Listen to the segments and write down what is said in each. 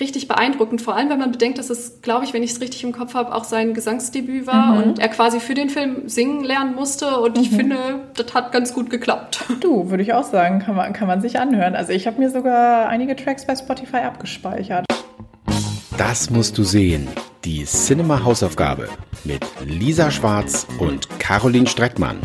richtig beeindruckend, vor allem wenn man bedenkt, dass es, glaube ich, wenn ich es richtig im Kopf habe, auch sein Gesangsdebüt war mhm. und er quasi für den Film singen lernen musste und mhm. ich finde, das hat ganz gut geklappt. Du, würde ich auch sagen, kann man, kann man sich anhören. Also ich habe mir sogar einige Tracks bei Spotify abgespeichert. Das musst du sehen. Die Cinema Hausaufgabe mit Lisa Schwarz und Caroline Streckmann.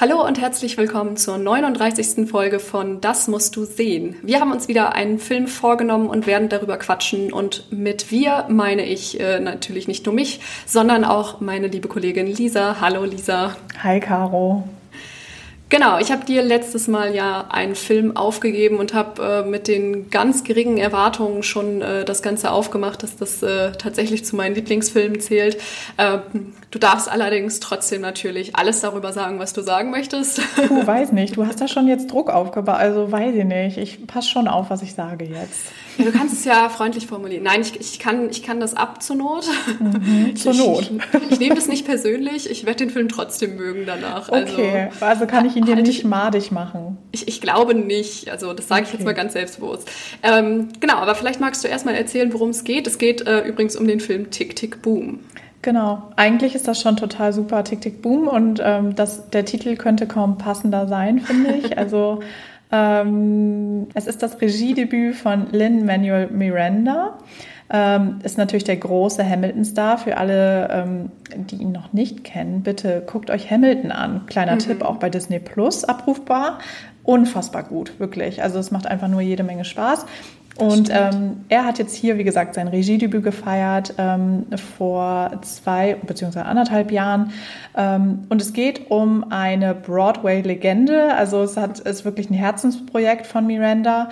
Hallo und herzlich willkommen zur 39. Folge von Das musst du sehen. Wir haben uns wieder einen Film vorgenommen und werden darüber quatschen. Und mit wir meine ich äh, natürlich nicht nur mich, sondern auch meine liebe Kollegin Lisa. Hallo Lisa. Hi Caro. Genau, ich habe dir letztes Mal ja einen Film aufgegeben und habe äh, mit den ganz geringen Erwartungen schon äh, das Ganze aufgemacht, dass das äh, tatsächlich zu meinen Lieblingsfilmen zählt. Ähm, du darfst allerdings trotzdem natürlich alles darüber sagen, was du sagen möchtest. Du weiß nicht, du hast da schon jetzt Druck aufgebaut, also weiß ich nicht. Ich passe schon auf, was ich sage jetzt. Ja, du kannst es ja freundlich formulieren. Nein, ich, ich, kann, ich kann das ab zur Not. Mhm, zur Not. Ich, ich, ich nehme das nicht persönlich, ich werde den Film trotzdem mögen danach. Okay, also, also kann ich ihn dir nicht madig machen? Ich, ich glaube nicht. Also das sage okay. ich jetzt mal ganz selbstbewusst. Ähm, genau, aber vielleicht magst du erstmal erzählen, worum es geht. Es geht äh, übrigens um den Film Tick, Tick, Boom. Genau, eigentlich ist das schon total super, Tick, Tick, Boom. Und ähm, das, der Titel könnte kaum passender sein, finde ich. Also ähm, es ist das Regiedebüt von Lin-Manuel Miranda. Ähm, ist natürlich der große Hamilton-Star. Für alle, ähm, die ihn noch nicht kennen, bitte guckt euch Hamilton an. Kleiner mhm. Tipp, auch bei Disney Plus abrufbar. Unfassbar gut, wirklich. Also es macht einfach nur jede Menge Spaß. Und ähm, er hat jetzt hier, wie gesagt, sein Regiedebüt gefeiert ähm, vor zwei bzw. anderthalb Jahren. Ähm, und es geht um eine Broadway-Legende. Also es hat, ist wirklich ein Herzensprojekt von Miranda.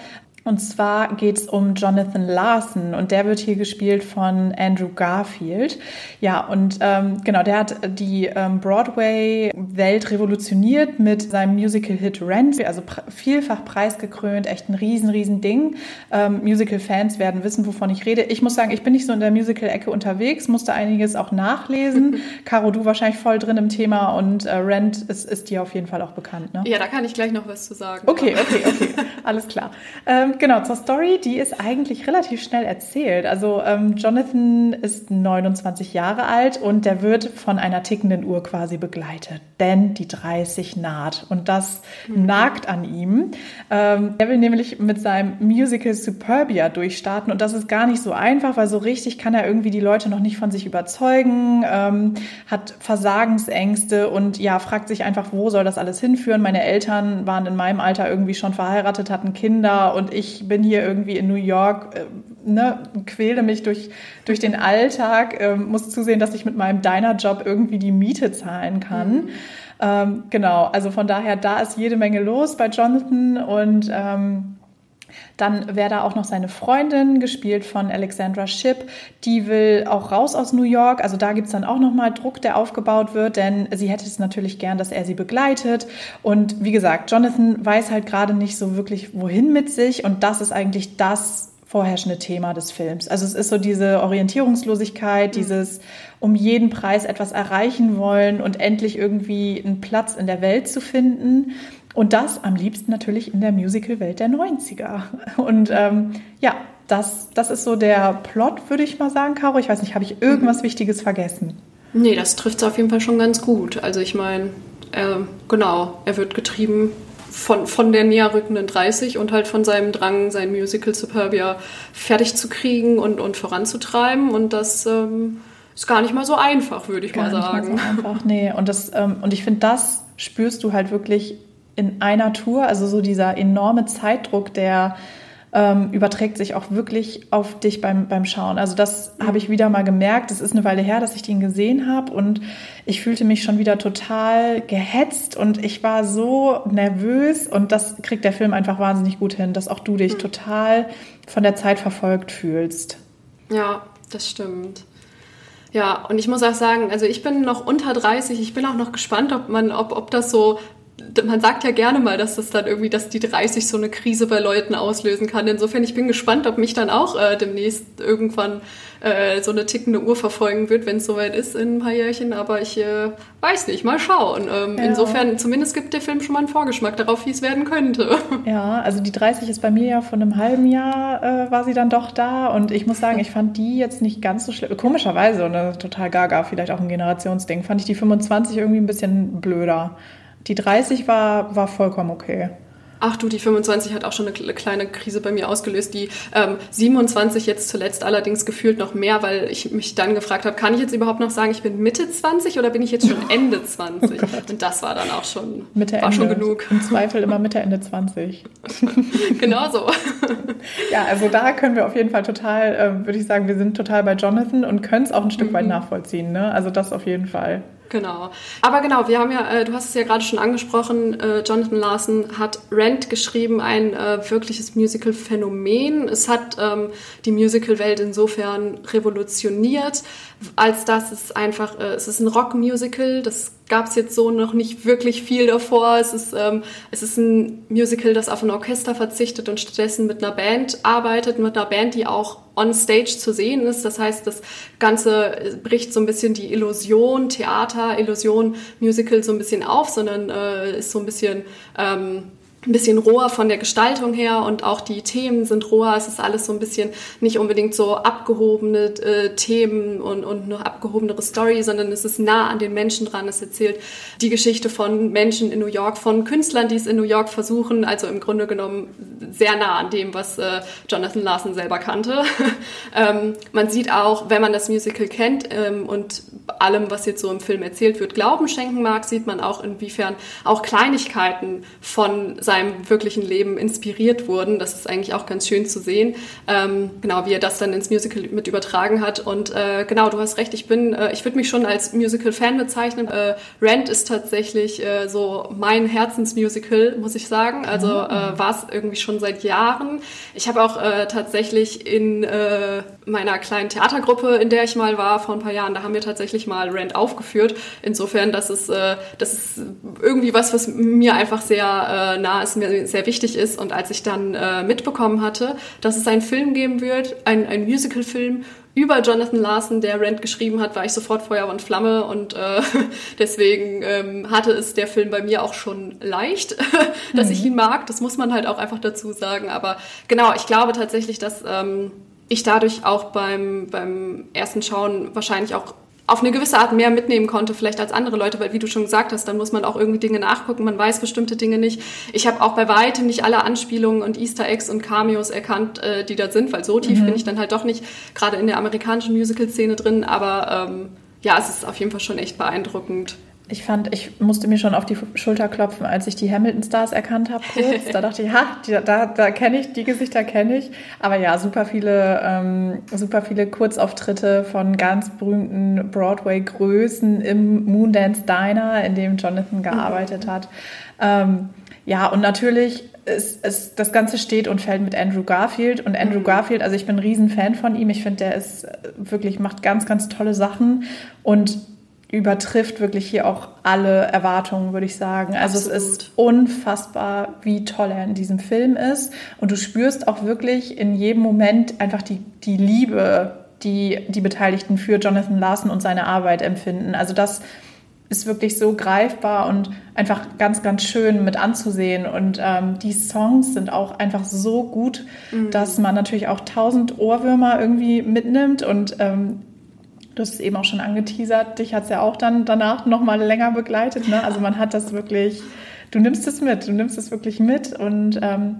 Und zwar geht es um Jonathan Larson und der wird hier gespielt von Andrew Garfield. Ja, und ähm, genau, der hat die ähm, Broadway-Welt revolutioniert mit seinem Musical-Hit Rent, also vielfach preisgekrönt, echt ein riesen, riesen Ding. Ähm, Musical-Fans werden wissen, wovon ich rede. Ich muss sagen, ich bin nicht so in der Musical-Ecke unterwegs, musste einiges auch nachlesen. Caro, du wahrscheinlich voll drin im Thema und äh, Rent ist, ist dir auf jeden Fall auch bekannt, ne? Ja, da kann ich gleich noch was zu sagen. Okay, okay, okay, alles klar. Ähm, genau, zur Story, die ist eigentlich relativ schnell erzählt. Also ähm, Jonathan ist 29 Jahre alt und der wird von einer tickenden Uhr quasi begleitet, denn die 30 naht und das mhm. nagt an ihm. Ähm, er will nämlich mit seinem Musical Superbia durchstarten und das ist gar nicht so einfach, weil so richtig kann er irgendwie die Leute noch nicht von sich überzeugen, ähm, hat Versagensängste und ja, fragt sich einfach, wo soll das alles hinführen? Meine Eltern waren in meinem Alter irgendwie schon verheiratet, hatten Kinder und ich ich bin hier irgendwie in New York, äh, ne, quäle mich durch, durch den Alltag, äh, muss zusehen, dass ich mit meinem Diner-Job irgendwie die Miete zahlen kann. Mhm. Ähm, genau, also von daher, da ist jede Menge los bei Jonathan und ähm, dann wäre da auch noch seine Freundin, gespielt von Alexandra Shipp. Die will auch raus aus New York. Also da gibt es dann auch nochmal Druck, der aufgebaut wird, denn sie hätte es natürlich gern, dass er sie begleitet. Und wie gesagt, Jonathan weiß halt gerade nicht so wirklich, wohin mit sich. Und das ist eigentlich das vorherrschende Thema des Films. Also es ist so diese Orientierungslosigkeit, mhm. dieses um jeden Preis etwas erreichen wollen und endlich irgendwie einen Platz in der Welt zu finden. Und das am liebsten natürlich in der Musical-Welt der 90er. Und ähm, ja, das, das ist so der Plot, würde ich mal sagen, Caro. Ich weiß nicht, habe ich irgendwas mhm. Wichtiges vergessen? Nee, das trifft es auf jeden Fall schon ganz gut. Also ich meine, äh, genau, er wird getrieben von, von der näher rückenden 30 und halt von seinem Drang, sein Musical Superbia fertig zu kriegen und, und voranzutreiben. Und das ähm, ist gar nicht mal so einfach, würde ich gar mal sagen. Nicht mal so einfach, nee. Und, das, ähm, und ich finde, das spürst du halt wirklich in einer Tour. Also so dieser enorme Zeitdruck, der ähm, überträgt sich auch wirklich auf dich beim, beim Schauen. Also das mhm. habe ich wieder mal gemerkt. Es ist eine Weile her, dass ich den gesehen habe und ich fühlte mich schon wieder total gehetzt und ich war so nervös und das kriegt der Film einfach wahnsinnig gut hin, dass auch du dich mhm. total von der Zeit verfolgt fühlst. Ja, das stimmt. Ja, und ich muss auch sagen, also ich bin noch unter 30, ich bin auch noch gespannt, ob man, ob, ob das so man sagt ja gerne mal, dass das dann irgendwie, dass die 30 so eine Krise bei Leuten auslösen kann. Insofern, ich bin gespannt, ob mich dann auch äh, demnächst irgendwann äh, so eine tickende Uhr verfolgen wird, wenn es soweit ist in ein paar Jährchen. Aber ich äh, weiß nicht, mal schauen. Ähm, ja. Insofern, zumindest gibt der Film schon mal einen Vorgeschmack darauf, wie es werden könnte. Ja, also die 30 ist bei mir ja von einem halben Jahr äh, war sie dann doch da. Und ich muss sagen, ich fand die jetzt nicht ganz so schlimm. Komischerweise, ist total gaga, vielleicht auch ein Generationsding, fand ich die 25 irgendwie ein bisschen blöder. Die 30 war, war vollkommen okay. Ach du, die 25 hat auch schon eine kleine Krise bei mir ausgelöst. Die ähm, 27 jetzt zuletzt allerdings gefühlt noch mehr, weil ich mich dann gefragt habe, kann ich jetzt überhaupt noch sagen, ich bin Mitte 20 oder bin ich jetzt schon Ende 20? Oh Und das war dann auch schon, Mitte, war Ende. schon genug. Im Zweifel immer Mitte, Ende 20. genau so. ja, also da können wir auf jeden Fall total, äh, würde ich sagen, wir sind total bei Jonathan und können es auch ein Stück mhm. weit nachvollziehen. Ne? Also das auf jeden Fall. Genau. Aber genau, wir haben ja, äh, du hast es ja gerade schon angesprochen, äh, Jonathan Larson hat Rent geschrieben, ein äh, wirkliches Musical-Phänomen. Es hat ähm, die Musical-Welt insofern revolutioniert, als dass es einfach, äh, es ist ein Rock-Musical, das gab es jetzt so noch nicht wirklich viel davor. Es ist, ähm, es ist ein Musical, das auf ein Orchester verzichtet und stattdessen mit einer Band arbeitet, mit einer Band, die auch on stage zu sehen ist. Das heißt, das Ganze bricht so ein bisschen die Illusion, Theater, Illusion, Musical so ein bisschen auf, sondern äh, ist so ein bisschen ähm, ein bisschen roher von der Gestaltung her und auch die Themen sind roher. Es ist alles so ein bisschen nicht unbedingt so abgehobene äh, Themen und, und eine abgehobenere Story, sondern es ist nah an den Menschen dran. Es erzählt die Geschichte von Menschen in New York, von Künstlern, die es in New York versuchen. Also im Grunde genommen sehr nah an dem, was äh, Jonathan Larson selber kannte. ähm, man sieht auch, wenn man das Musical kennt ähm, und allem, was jetzt so im Film erzählt wird, Glauben schenken mag, sieht man auch, inwiefern auch Kleinigkeiten von seinem seinem wirklichen Leben inspiriert wurden. Das ist eigentlich auch ganz schön zu sehen, ähm, genau wie er das dann ins Musical mit übertragen hat. Und äh, genau, du hast recht, ich bin, äh, ich würde mich schon als Musical-Fan bezeichnen. Äh, Rent ist tatsächlich äh, so mein Herzensmusical, muss ich sagen. Also ah. äh, war es irgendwie schon seit Jahren. Ich habe auch äh, tatsächlich in äh, meiner kleinen Theatergruppe, in der ich mal war vor ein paar Jahren, da haben wir tatsächlich mal Rent aufgeführt. Insofern, das ist, äh, das ist irgendwie was, was mir einfach sehr äh, nah es mir sehr wichtig ist. Und als ich dann äh, mitbekommen hatte, dass es einen Film geben wird, ein, ein Musical-Film über Jonathan Larson, der Rent geschrieben hat, war ich sofort Feuer und Flamme und äh, deswegen ähm, hatte es der Film bei mir auch schon leicht, dass mhm. ich ihn mag. Das muss man halt auch einfach dazu sagen. Aber genau, ich glaube tatsächlich, dass ähm, ich dadurch auch beim, beim ersten Schauen wahrscheinlich auch auf eine gewisse Art mehr mitnehmen konnte, vielleicht als andere Leute, weil wie du schon gesagt hast, dann muss man auch irgendwie Dinge nachgucken, man weiß bestimmte Dinge nicht. Ich habe auch bei weitem nicht alle Anspielungen und Easter Eggs und Cameos erkannt, äh, die da sind, weil so tief mhm. bin ich dann halt doch nicht gerade in der amerikanischen Musical-Szene drin, aber ähm, ja, es ist auf jeden Fall schon echt beeindruckend. Ich fand, ich musste mir schon auf die Schulter klopfen, als ich die Hamilton-Stars erkannt habe. Kurz. Da dachte ich, ha, die, da, da kenne ich, die Gesichter kenne ich. Aber ja, super viele, ähm, super viele Kurzauftritte von ganz berühmten Broadway-Größen im Moondance Diner, in dem Jonathan gearbeitet mhm. hat. Ähm, ja, und natürlich ist, ist, das Ganze steht und fällt mit Andrew Garfield. Und Andrew mhm. Garfield, also ich bin ein Riesenfan von ihm. Ich finde, der ist wirklich, macht ganz, ganz tolle Sachen. Und übertrifft wirklich hier auch alle Erwartungen, würde ich sagen. Also Absolut. es ist unfassbar, wie toll er in diesem Film ist. Und du spürst auch wirklich in jedem Moment einfach die, die Liebe, die die Beteiligten für Jonathan Larson und seine Arbeit empfinden. Also das ist wirklich so greifbar und einfach ganz, ganz schön mit anzusehen. Und ähm, die Songs sind auch einfach so gut, mhm. dass man natürlich auch tausend Ohrwürmer irgendwie mitnimmt und ähm, Du hast es eben auch schon angeteasert. Dich hat es ja auch dann danach noch mal länger begleitet. Ne? Also man hat das wirklich, du nimmst es mit, du nimmst es wirklich mit. Und ähm,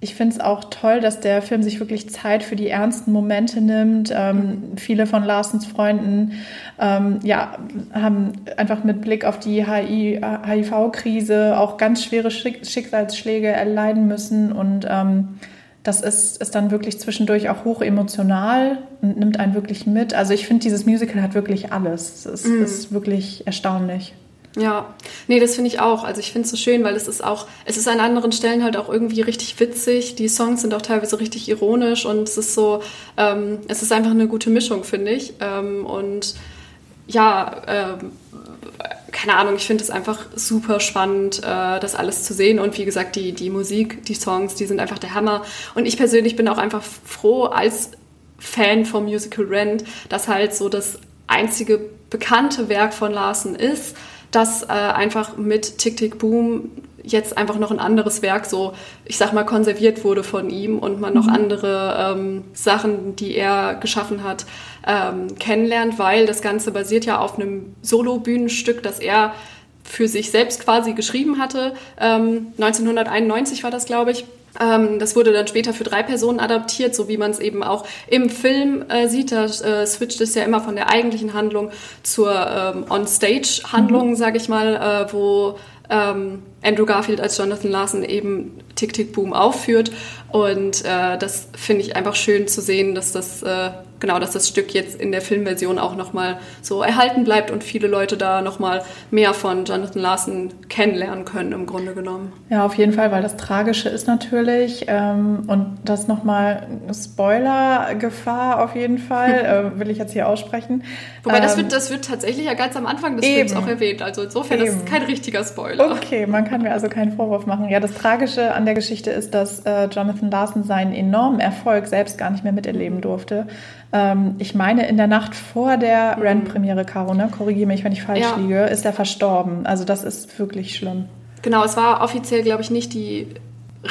ich finde es auch toll, dass der Film sich wirklich Zeit für die ernsten Momente nimmt. Ähm. Viele von Larsens Freunden ähm, ja, haben einfach mit Blick auf die HIV-Krise auch ganz schwere Schicksalsschläge erleiden müssen. Und ähm, das ist, ist dann wirklich zwischendurch auch hoch emotional und nimmt einen wirklich mit. Also ich finde, dieses Musical hat wirklich alles. Es mm. ist wirklich erstaunlich. Ja, nee, das finde ich auch. Also ich finde es so schön, weil es ist auch, es ist an anderen Stellen halt auch irgendwie richtig witzig. Die Songs sind auch teilweise richtig ironisch und es ist so, ähm, es ist einfach eine gute Mischung, finde ich. Ähm, und ja, ähm, keine Ahnung, ich finde es einfach super spannend, äh, das alles zu sehen. Und wie gesagt, die, die Musik, die Songs, die sind einfach der Hammer. Und ich persönlich bin auch einfach froh als Fan vom Musical Rent, dass halt so das einzige bekannte Werk von Larsen ist, das äh, einfach mit Tick Tick Boom jetzt einfach noch ein anderes Werk so, ich sag mal, konserviert wurde von ihm und man noch mhm. andere ähm, Sachen, die er geschaffen hat, ähm, kennenlernt, weil das Ganze basiert ja auf einem Solo-Bühnenstück, das er für sich selbst quasi geschrieben hatte. Ähm, 1991 war das, glaube ich. Ähm, das wurde dann später für drei Personen adaptiert, so wie man es eben auch im Film äh, sieht. Da äh, switcht es ja immer von der eigentlichen Handlung zur ähm, On-Stage-Handlung, mhm. sage ich mal, äh, wo ähm, Andrew Garfield als Jonathan Larson eben Tick Tick Boom aufführt. Und äh, das finde ich einfach schön zu sehen, dass das äh, genau, dass das Stück jetzt in der Filmversion auch nochmal so erhalten bleibt und viele Leute da nochmal mehr von Jonathan Larson kennenlernen können, im Grunde genommen. Ja, auf jeden Fall, weil das Tragische ist natürlich, ähm, und das nochmal Spoiler-Gefahr auf jeden Fall, äh, will ich jetzt hier aussprechen. Wobei ähm, das, wird, das wird tatsächlich ja ganz am Anfang des eben. Films auch erwähnt, also insofern eben. das ist kein richtiger Spoiler. Okay, man kann mir also keinen Vorwurf machen. Ja, das Tragische an der Geschichte ist, dass äh, Jonathan Larson seinen enormen Erfolg selbst gar nicht mehr miterleben durfte. Ähm, ich meine, in der Nacht vor der mhm. Rent-Premiere, Caro, ne? korrigiere mich, wenn ich falsch ja. liege, ist er verstorben. Also das ist wirklich schlimm. Genau, es war offiziell, glaube ich, nicht die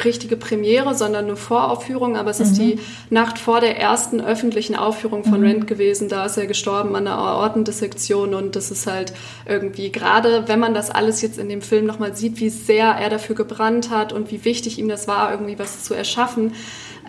richtige Premiere, sondern eine Voraufführung, aber es mhm. ist die Nacht vor der ersten öffentlichen Aufführung von mhm. Rent gewesen. Da ist er gestorben an einer Aortendissektion und das ist halt irgendwie, gerade wenn man das alles jetzt in dem Film nochmal sieht, wie sehr er dafür gebrannt hat und wie wichtig ihm das war, irgendwie was zu erschaffen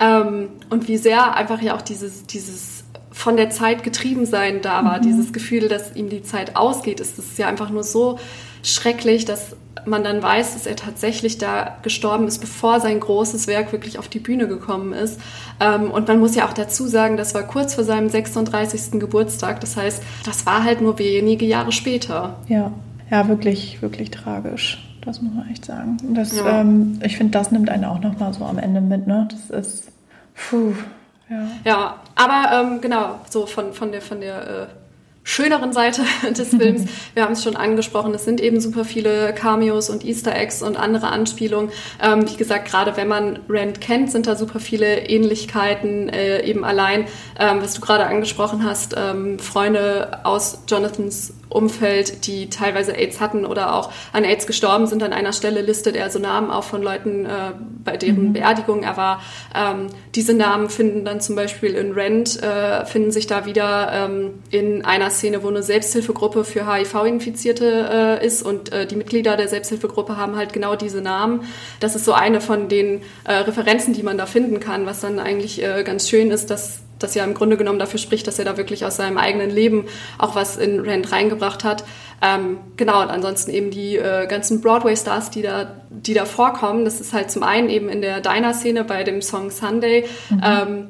ähm, und wie sehr einfach ja auch dieses, dieses von der Zeit getrieben sein da war. Mhm. Dieses Gefühl, dass ihm die Zeit ausgeht, ist es ja einfach nur so schrecklich, dass man dann weiß, dass er tatsächlich da gestorben ist, bevor sein großes Werk wirklich auf die Bühne gekommen ist. Ähm, und man muss ja auch dazu sagen, das war kurz vor seinem 36. Geburtstag. Das heißt, das war halt nur wenige Jahre später. Ja, ja, wirklich, wirklich tragisch. Das muss man echt sagen. Das, ja. ähm, ich finde, das nimmt einen auch nochmal so am Ende mit. Ne? Das ist, puh, ja, ja aber ähm, genau, so von, von der, von der äh, schöneren Seite des Films. Wir haben es schon angesprochen, es sind eben super viele Cameos und Easter Eggs und andere Anspielungen. Ähm, wie gesagt, gerade wenn man Rand kennt, sind da super viele Ähnlichkeiten äh, eben allein, ähm, was du gerade angesprochen hast, ähm, Freunde aus Jonathans Umfeld, die teilweise AIDS hatten oder auch an AIDS gestorben sind. An einer Stelle listet er so Namen auf von Leuten, äh, bei deren mhm. Beerdigung er war. Ähm, diese Namen finden dann zum Beispiel in Rent, äh, finden sich da wieder ähm, in einer Szene, wo eine Selbsthilfegruppe für HIV-Infizierte äh, ist und äh, die Mitglieder der Selbsthilfegruppe haben halt genau diese Namen. Das ist so eine von den äh, Referenzen, die man da finden kann, was dann eigentlich äh, ganz schön ist, dass das ja im Grunde genommen dafür spricht, dass er da wirklich aus seinem eigenen Leben auch was in Rand reingebracht hat. Ähm, genau, und ansonsten eben die äh, ganzen Broadway-Stars, die da, die da vorkommen. Das ist halt zum einen eben in der Diner-Szene bei dem Song Sunday, mhm. ähm,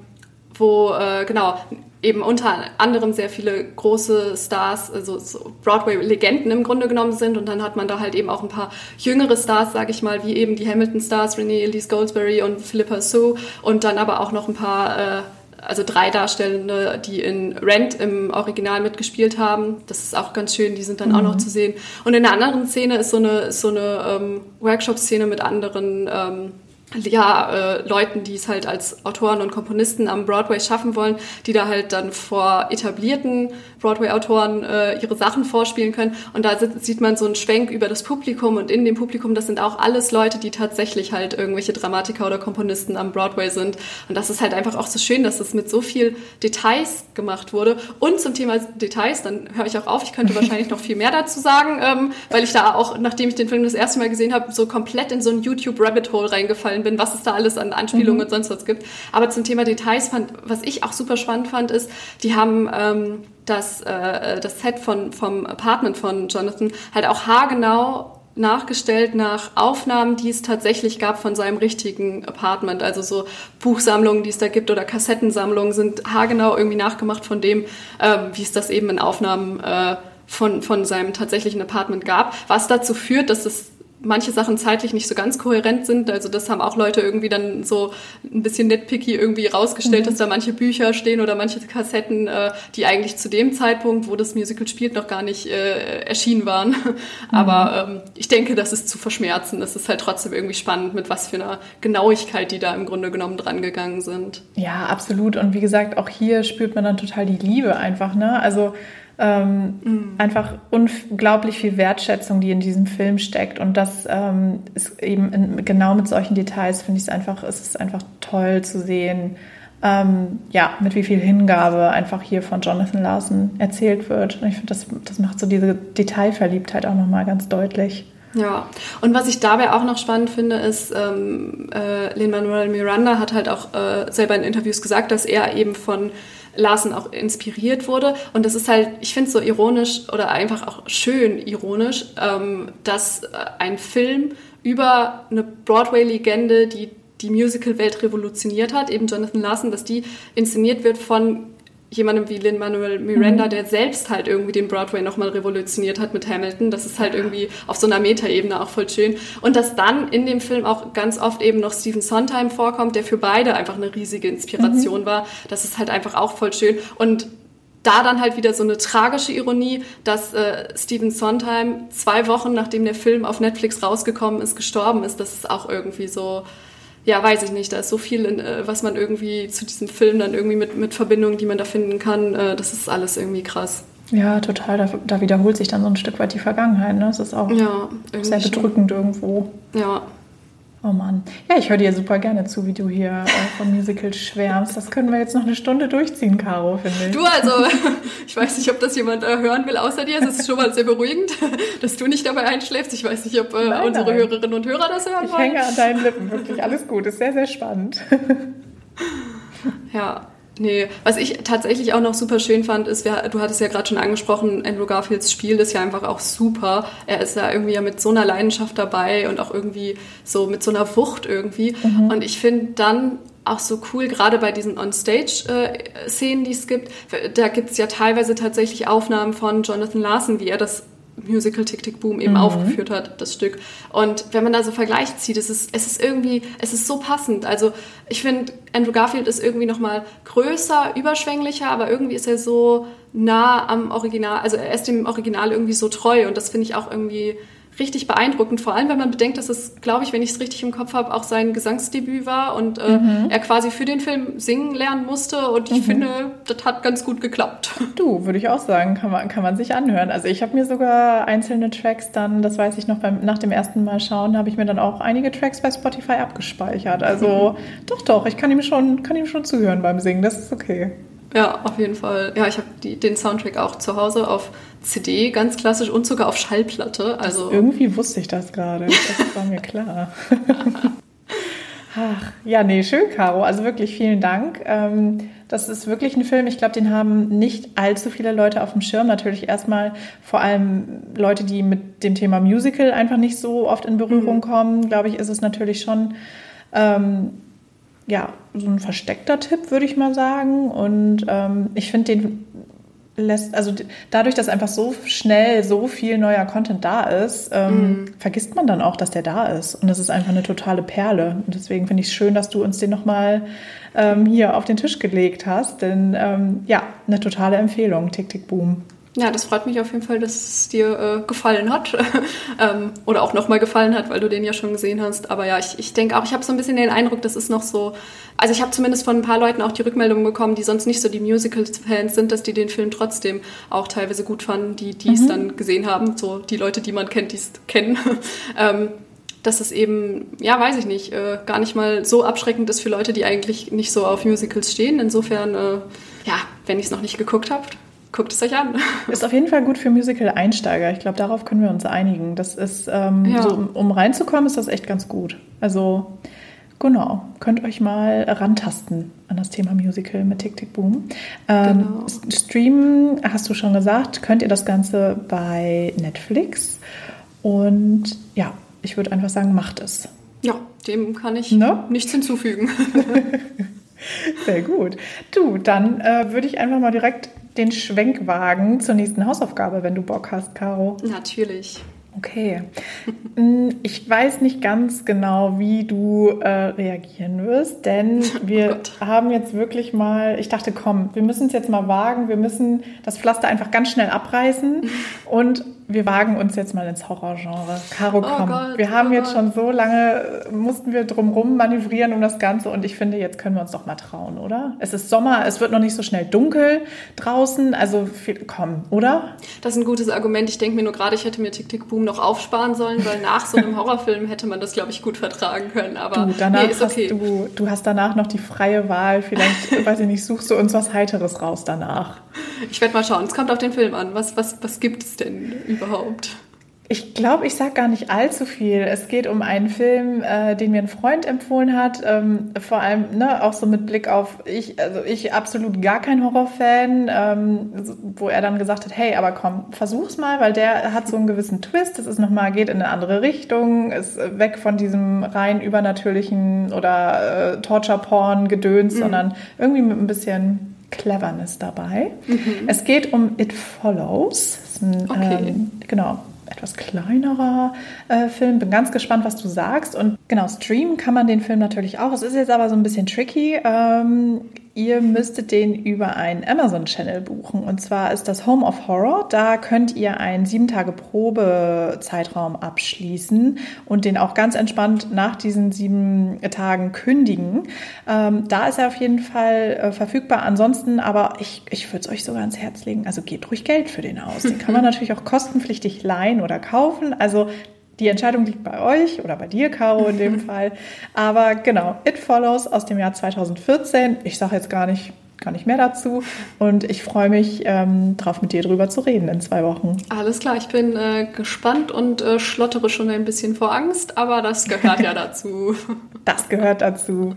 wo, äh, genau, eben unter anderem sehr viele große Stars, also so Broadway-Legenden im Grunde genommen sind. Und dann hat man da halt eben auch ein paar jüngere Stars, sage ich mal, wie eben die Hamilton-Stars, Renee Elise Goldsberry und Philippa Sue. Und dann aber auch noch ein paar äh, also drei Darstellende, die in Rent im Original mitgespielt haben. Das ist auch ganz schön, die sind dann mhm. auch noch mhm. zu sehen. Und in der anderen Szene ist so eine, so eine ähm, Workshop-Szene mit anderen ähm, ja, äh, Leuten, die es halt als Autoren und Komponisten am Broadway schaffen wollen, die da halt dann vor etablierten Broadway-Autoren äh, ihre Sachen vorspielen können. Und da sieht man so einen Schwenk über das Publikum und in dem Publikum, das sind auch alles Leute, die tatsächlich halt irgendwelche Dramatiker oder Komponisten am Broadway sind. Und das ist halt einfach auch so schön, dass es mit so viel Details gemacht wurde. Und zum Thema Details, dann höre ich auch auf, ich könnte wahrscheinlich noch viel mehr dazu sagen, ähm, weil ich da auch, nachdem ich den Film das erste Mal gesehen habe, so komplett in so ein YouTube-Rabbit-Hole reingefallen bin, was es da alles an Anspielungen mhm. und sonst was gibt. Aber zum Thema Details fand, was ich auch super spannend fand, ist, die haben ähm, das, äh, das Set von, vom Apartment von Jonathan halt auch haargenau nachgestellt nach Aufnahmen, die es tatsächlich gab von seinem richtigen Apartment. Also so Buchsammlungen, die es da gibt oder Kassettensammlungen sind haargenau irgendwie nachgemacht von dem, äh, wie es das eben in Aufnahmen äh, von, von seinem tatsächlichen Apartment gab. Was dazu führt, dass es manche Sachen zeitlich nicht so ganz kohärent sind. Also das haben auch Leute irgendwie dann so ein bisschen nitpicky irgendwie rausgestellt, mhm. dass da manche Bücher stehen oder manche Kassetten, äh, die eigentlich zu dem Zeitpunkt, wo das Musical spielt, noch gar nicht äh, erschienen waren. Mhm. Aber ähm, ich denke, das ist zu verschmerzen. Es ist halt trotzdem irgendwie spannend, mit was für einer Genauigkeit die da im Grunde genommen dran gegangen sind. Ja, absolut. Und wie gesagt, auch hier spürt man dann total die Liebe einfach. Ne? Also ähm, mhm. Einfach unglaublich viel Wertschätzung, die in diesem Film steckt. Und das ähm, ist eben in, genau mit solchen Details, finde ich es einfach, es ist einfach toll zu sehen, ähm, ja, mit wie viel Hingabe einfach hier von Jonathan Larson erzählt wird. Und ich finde, das, das macht so diese Detailverliebtheit auch nochmal ganz deutlich. Ja, und was ich dabei auch noch spannend finde, ist, ähm, äh, Lin-Manuel Miranda hat halt auch äh, selber in Interviews gesagt, dass er eben von Larsen auch inspiriert wurde. Und das ist halt, ich finde es so ironisch oder einfach auch schön ironisch, ähm, dass äh, ein Film über eine Broadway-Legende, die die Musical-Welt revolutioniert hat, eben Jonathan Larson, dass die inszeniert wird von jemandem wie Lin-Manuel Miranda, mhm. der selbst halt irgendwie den Broadway nochmal revolutioniert hat mit Hamilton. Das ist halt irgendwie auf so einer Metaebene auch voll schön. Und dass dann in dem Film auch ganz oft eben noch Stephen Sondheim vorkommt, der für beide einfach eine riesige Inspiration mhm. war. Das ist halt einfach auch voll schön. Und da dann halt wieder so eine tragische Ironie, dass äh, Stephen Sondheim zwei Wochen nachdem der Film auf Netflix rausgekommen ist, gestorben ist. Das ist auch irgendwie so, ja, weiß ich nicht, da ist so viel, in, äh, was man irgendwie zu diesem Film dann irgendwie mit, mit Verbindungen, die man da finden kann, äh, das ist alles irgendwie krass. Ja, total. Da, da, wiederholt sich dann so ein Stück weit die Vergangenheit. Ne? Das ist auch ja, sehr bedrückend schon. irgendwo. Ja, Oh Mann. Ja, ich höre dir super gerne zu, wie du hier äh, von Musicals schwärmst. Das können wir jetzt noch eine Stunde durchziehen, Caro, finde ich. Du, also, ich weiß nicht, ob das jemand äh, hören will außer dir. Es ist schon mal sehr beruhigend, dass du nicht dabei einschläfst. Ich weiß nicht, ob äh, nein, unsere nein. Hörerinnen und Hörer das hören wollen. Ich hänge an deinen Lippen, wirklich. Alles gut. Ist sehr, sehr spannend. ja. Nee, was ich tatsächlich auch noch super schön fand, ist, wir, du hattest ja gerade schon angesprochen, Andrew Garfields Spiel ist ja einfach auch super. Er ist ja irgendwie ja mit so einer Leidenschaft dabei und auch irgendwie so mit so einer Wucht irgendwie. Mhm. Und ich finde dann auch so cool, gerade bei diesen On-Stage-Szenen, die es gibt, da gibt es ja teilweise tatsächlich Aufnahmen von Jonathan Larson, wie er das Musical Tick Tick Boom eben mhm. aufgeführt hat, das Stück. Und wenn man da so Vergleich zieht, es ist, es ist irgendwie, es ist so passend. Also ich finde, Andrew Garfield ist irgendwie nochmal größer, überschwänglicher, aber irgendwie ist er so nah am Original, also er ist dem Original irgendwie so treu und das finde ich auch irgendwie richtig beeindruckend, vor allem wenn man bedenkt, dass es, glaube ich, wenn ich es richtig im Kopf habe, auch sein Gesangsdebüt war und äh, mhm. er quasi für den Film singen lernen musste und ich mhm. finde, das hat ganz gut geklappt. Du, würde ich auch sagen, kann man, kann man sich anhören. Also ich habe mir sogar einzelne Tracks dann, das weiß ich noch, beim, nach dem ersten Mal schauen, habe ich mir dann auch einige Tracks bei Spotify abgespeichert. Also mhm. doch, doch, ich kann ihm schon, kann ihm schon zuhören beim Singen, das ist okay. Ja, auf jeden Fall. Ja, ich habe den Soundtrack auch zu Hause auf CD, ganz klassisch und sogar auf Schallplatte. Also das, irgendwie wusste ich das gerade. Das war mir klar. Ach, ja, nee, schön, Caro. Also wirklich vielen Dank. Ähm, das ist wirklich ein Film, ich glaube, den haben nicht allzu viele Leute auf dem Schirm. Natürlich erstmal vor allem Leute, die mit dem Thema Musical einfach nicht so oft in Berührung mhm. kommen. Glaube ich, ist es natürlich schon ähm, ja, so ein versteckter Tipp, würde ich mal sagen. Und ähm, ich finde den lässt, also dadurch, dass einfach so schnell so viel neuer Content da ist, ähm, mm. vergisst man dann auch, dass der da ist. Und das ist einfach eine totale Perle. Und deswegen finde ich es schön, dass du uns den nochmal ähm, hier auf den Tisch gelegt hast. Denn ähm, ja, eine totale Empfehlung, Tick, Tick, Boom. Ja, das freut mich auf jeden Fall, dass es dir äh, gefallen hat. ähm, oder auch nochmal gefallen hat, weil du den ja schon gesehen hast. Aber ja, ich, ich denke auch, ich habe so ein bisschen den Eindruck, das ist noch so. Also ich habe zumindest von ein paar Leuten auch die Rückmeldung bekommen, die sonst nicht so die Musical-Fans sind, dass die den Film trotzdem auch teilweise gut fanden, die die es mhm. dann gesehen haben. So die Leute, die man kennt, die es kennen. ähm, dass es eben, ja, weiß ich nicht, äh, gar nicht mal so abschreckend ist für Leute, die eigentlich nicht so auf Musicals stehen. Insofern, äh, ja, wenn ich es noch nicht geguckt habe, guckt es euch an. Ist auf jeden Fall gut für Musical-Einsteiger. Ich glaube, darauf können wir uns einigen. Das ist, ähm, ja. so, um, um, reinzukommen, ist das echt ganz gut. Also, genau, könnt euch mal rantasten an das Thema Musical mit Tick Tick Boom. Ähm, genau. Streamen, hast du schon gesagt, könnt ihr das Ganze bei Netflix. Und ja, ich würde einfach sagen, macht es. Ja, dem kann ich no? nichts hinzufügen. Sehr gut. Du, dann äh, würde ich einfach mal direkt den Schwenk wagen zur nächsten Hausaufgabe, wenn du Bock hast, Caro. Natürlich. Okay. Mm, ich weiß nicht ganz genau, wie du äh, reagieren wirst, denn oh wir oh haben jetzt wirklich mal, ich dachte, komm, wir müssen es jetzt mal wagen, wir müssen das Pflaster einfach ganz schnell abreißen und wir wagen uns jetzt mal ins Horrorgenre. Caro, oh komm. Gott, wir haben oh jetzt schon so lange, mussten wir drumrum manövrieren um das Ganze und ich finde, jetzt können wir uns doch mal trauen, oder? Es ist Sommer, es wird noch nicht so schnell dunkel draußen, also komm, oder? Das ist ein gutes Argument. Ich denke mir nur gerade, ich hätte mir Tick Tick Boom noch aufsparen sollen, weil nach so einem Horrorfilm hätte man das, glaube ich, gut vertragen können. Aber du, danach nee, ist okay. Hast du, du hast danach noch die freie Wahl. Vielleicht, weiß ich nicht, suchst du uns was Heiteres raus danach. Ich werde mal schauen. Es kommt auf den Film an. Was, was, was gibt es denn überhaupt? Ich glaube, ich sage gar nicht allzu viel. Es geht um einen Film, äh, den mir ein Freund empfohlen hat. Ähm, vor allem ne, auch so mit Blick auf ich, also ich absolut gar kein Horrorfan, ähm, wo er dann gesagt hat, hey, aber komm, versuch's mal, weil der hat so einen gewissen Twist. Das ist nochmal, geht in eine andere Richtung, ist weg von diesem rein übernatürlichen oder äh, Torture-Porn-Gedöns, mhm. sondern irgendwie mit ein bisschen Cleverness dabei. Mhm. Es geht um It Follows. Ein, okay. ähm, genau, etwas kleinerer äh, Film. Bin ganz gespannt, was du sagst. Und genau, streamen kann man den Film natürlich auch. Es ist jetzt aber so ein bisschen tricky. Ähm, Ihr müsstet den über einen Amazon-Channel buchen. Und zwar ist das Home of Horror. Da könnt ihr einen sieben Tage Probezeitraum abschließen und den auch ganz entspannt nach diesen sieben Tagen kündigen. Ähm, da ist er auf jeden Fall äh, verfügbar. Ansonsten aber ich, ich würde es euch sogar ans Herz legen. Also gebt ruhig Geld für den aus. Den kann man natürlich auch kostenpflichtig leihen oder kaufen. Also die Entscheidung liegt bei euch oder bei dir, Caro, in dem Fall. Aber genau, It Follows aus dem Jahr 2014. Ich sage jetzt gar nicht, gar nicht mehr dazu. Und ich freue mich ähm, drauf, mit dir drüber zu reden in zwei Wochen. Alles klar, ich bin äh, gespannt und äh, schlottere schon ein bisschen vor Angst, aber das gehört ja dazu. das gehört dazu.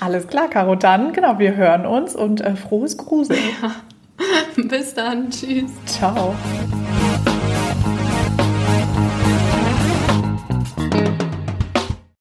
Alles klar, Caro, dann, genau, wir hören uns und äh, frohes Gruseln. Ja. Bis dann, tschüss. Ciao.